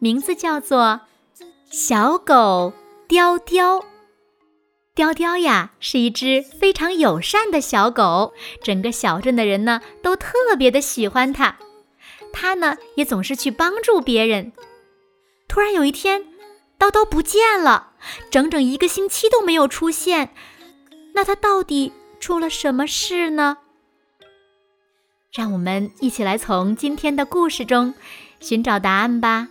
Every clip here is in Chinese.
名字叫做《小狗雕雕》。雕雕呀，是一只非常友善的小狗，整个小镇的人呢都特别的喜欢它。它呢也总是去帮助别人。突然有一天，叨叨不见了，整整一个星期都没有出现。那它到底出了什么事呢？让我们一起来从今天的故事中寻找答案吧。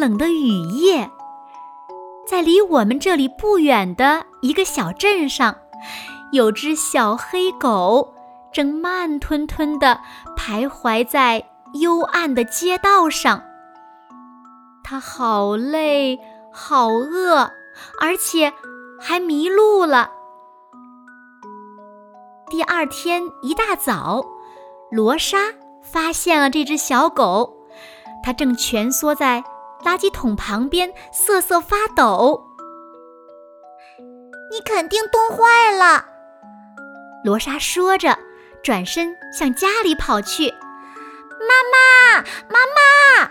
冷的雨夜，在离我们这里不远的一个小镇上，有只小黑狗正慢吞吞地徘徊在幽暗的街道上。它好累，好饿，而且还迷路了。第二天一大早，罗莎发现了这只小狗，它正蜷缩在垃圾桶旁边瑟瑟发抖。你肯定冻坏了，罗莎说着，转身向家里跑去。妈妈，妈妈！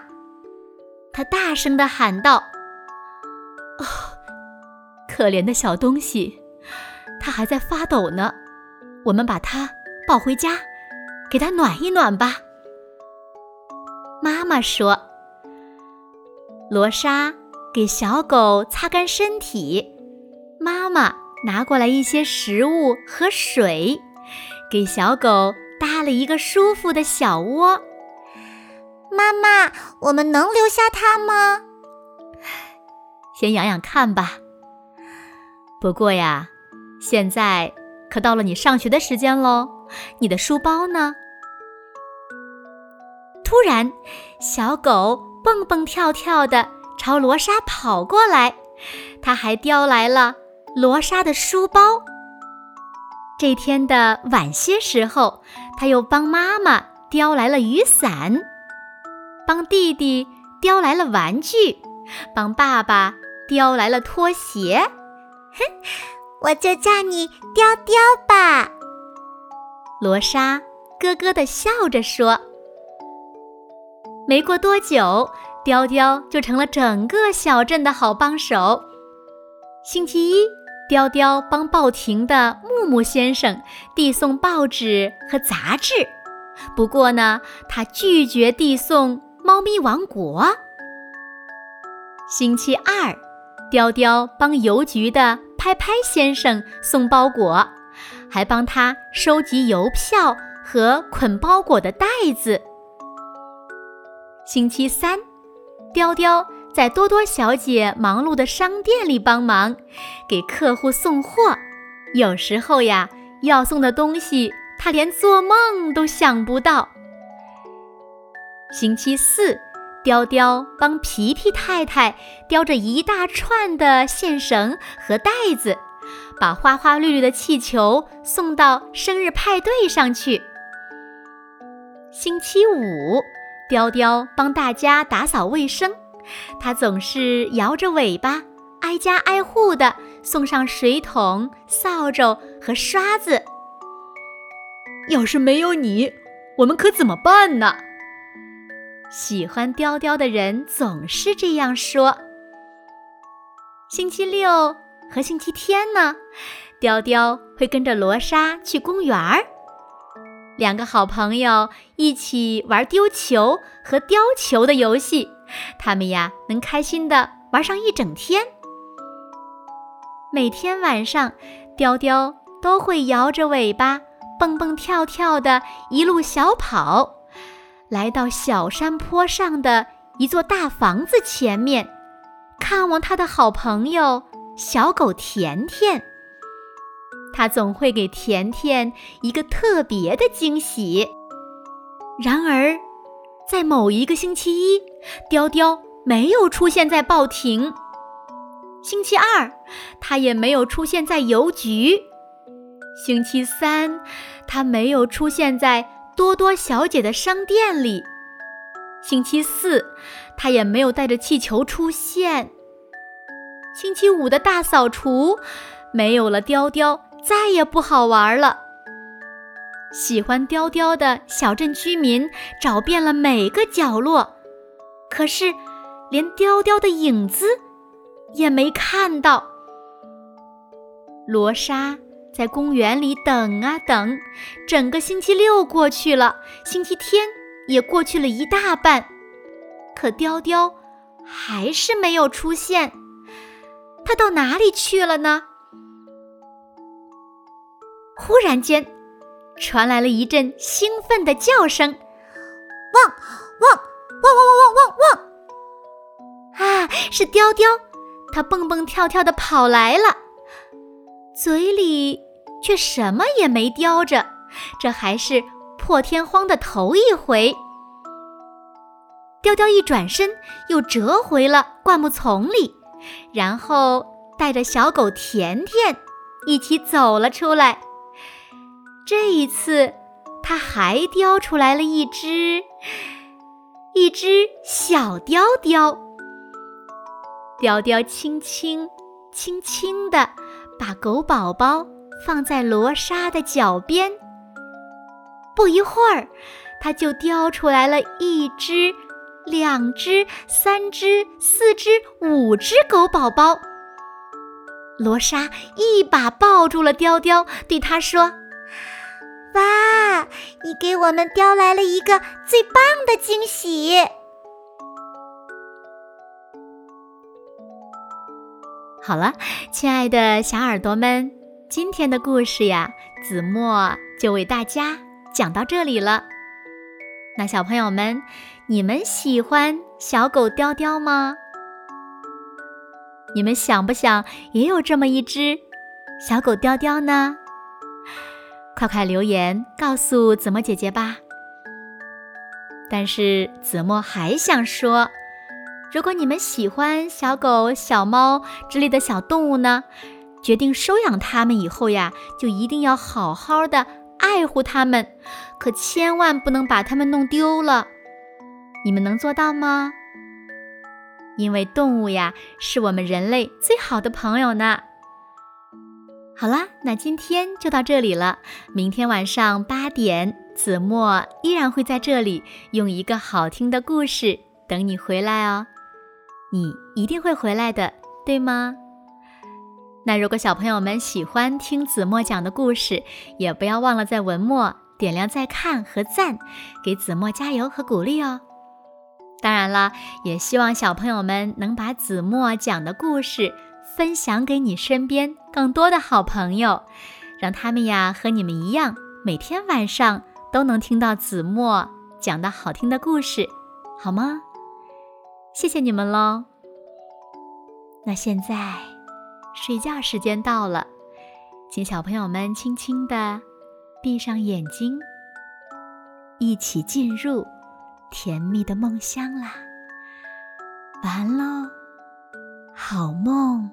她大声地喊道：“哦，可怜的小东西，它还在发抖呢。我们把它抱回家，给它暖一暖吧。”妈妈说。罗莎给小狗擦干身体，妈妈拿过来一些食物和水，给小狗搭了一个舒服的小窝。妈妈，我们能留下它吗？先养养看吧。不过呀，现在可到了你上学的时间喽。你的书包呢？突然，小狗蹦蹦跳跳的朝罗莎跑过来，他还叼来了罗莎的书包。这天的晚些时候，他又帮妈妈叼来了雨伞。帮弟弟叼来了玩具，帮爸爸叼来了拖鞋，哼，我就叫你叼叼吧。罗莎咯咯地笑着说。没过多久，雕雕就成了整个小镇的好帮手。星期一，雕雕帮报亭的木木先生递送报纸和杂志，不过呢，他拒绝递送。猫咪王国。星期二，雕雕帮邮局的拍拍先生送包裹，还帮他收集邮票和捆包裹的袋子。星期三，雕雕在多多小姐忙碌的商店里帮忙，给客户送货。有时候呀，要送的东西他连做梦都想不到。星期四，雕雕帮皮皮太太叼着一大串的线绳和袋子，把花花绿绿的气球送到生日派对上去。星期五，雕雕帮大家打扫卫生，它总是摇着尾巴，挨家挨户的送上水桶、扫帚和刷子。要是没有你，我们可怎么办呢？喜欢雕雕的人总是这样说。星期六和星期天呢，雕雕会跟着罗莎去公园儿，两个好朋友一起玩丢球和叼球的游戏，他们呀能开心的玩上一整天。每天晚上，雕雕都会摇着尾巴，蹦蹦跳跳的一路小跑。来到小山坡上的一座大房子前面，看望他的好朋友小狗甜甜。他总会给甜甜一个特别的惊喜。然而，在某一个星期一，雕雕没有出现在报亭；星期二，他也没有出现在邮局；星期三，他没有出现在多多小姐的商店里；星期四，他也没有带着气球出现；星期五的大扫除，没有了雕雕。再也不好玩了。喜欢雕雕的小镇居民找遍了每个角落，可是连雕雕的影子也没看到。罗莎在公园里等啊等，整个星期六过去了，星期天也过去了一大半，可雕雕还是没有出现。他到哪里去了呢？忽然间，传来了一阵兴奋的叫声：“汪汪汪汪汪汪汪汪！”啊，是雕雕，它蹦蹦跳跳的跑来了，嘴里却什么也没叼着。这还是破天荒的头一回。雕雕一转身，又折回了灌木丛里，然后带着小狗甜甜一起走了出来。这一次，他还叼出来了一只，一只小雕雕。雕雕轻轻、轻轻地把狗宝宝放在罗莎的脚边。不一会儿，它就叼出来了一只、两只、三只、四只、五只狗宝宝。罗莎一把抱住了雕雕，对它说。哇！你给我们叼来了一个最棒的惊喜。好了，亲爱的小耳朵们，今天的故事呀，子墨就为大家讲到这里了。那小朋友们，你们喜欢小狗雕雕吗？你们想不想也有这么一只小狗雕雕呢？快快留言告诉子墨姐姐吧。但是子墨还想说，如果你们喜欢小狗、小猫之类的小动物呢，决定收养它们以后呀，就一定要好好的爱护它们，可千万不能把它们弄丢了。你们能做到吗？因为动物呀，是我们人类最好的朋友呢。好啦，那今天就到这里了。明天晚上八点，子墨依然会在这里，用一个好听的故事等你回来哦。你一定会回来的，对吗？那如果小朋友们喜欢听子墨讲的故事，也不要忘了在文末点亮再看和赞，给子墨加油和鼓励哦。当然了，也希望小朋友们能把子墨讲的故事。分享给你身边更多的好朋友，让他们呀和你们一样，每天晚上都能听到子墨讲的好听的故事，好吗？谢谢你们喽。那现在睡觉时间到了，请小朋友们轻轻的闭上眼睛，一起进入甜蜜的梦乡啦。晚安喽，好梦。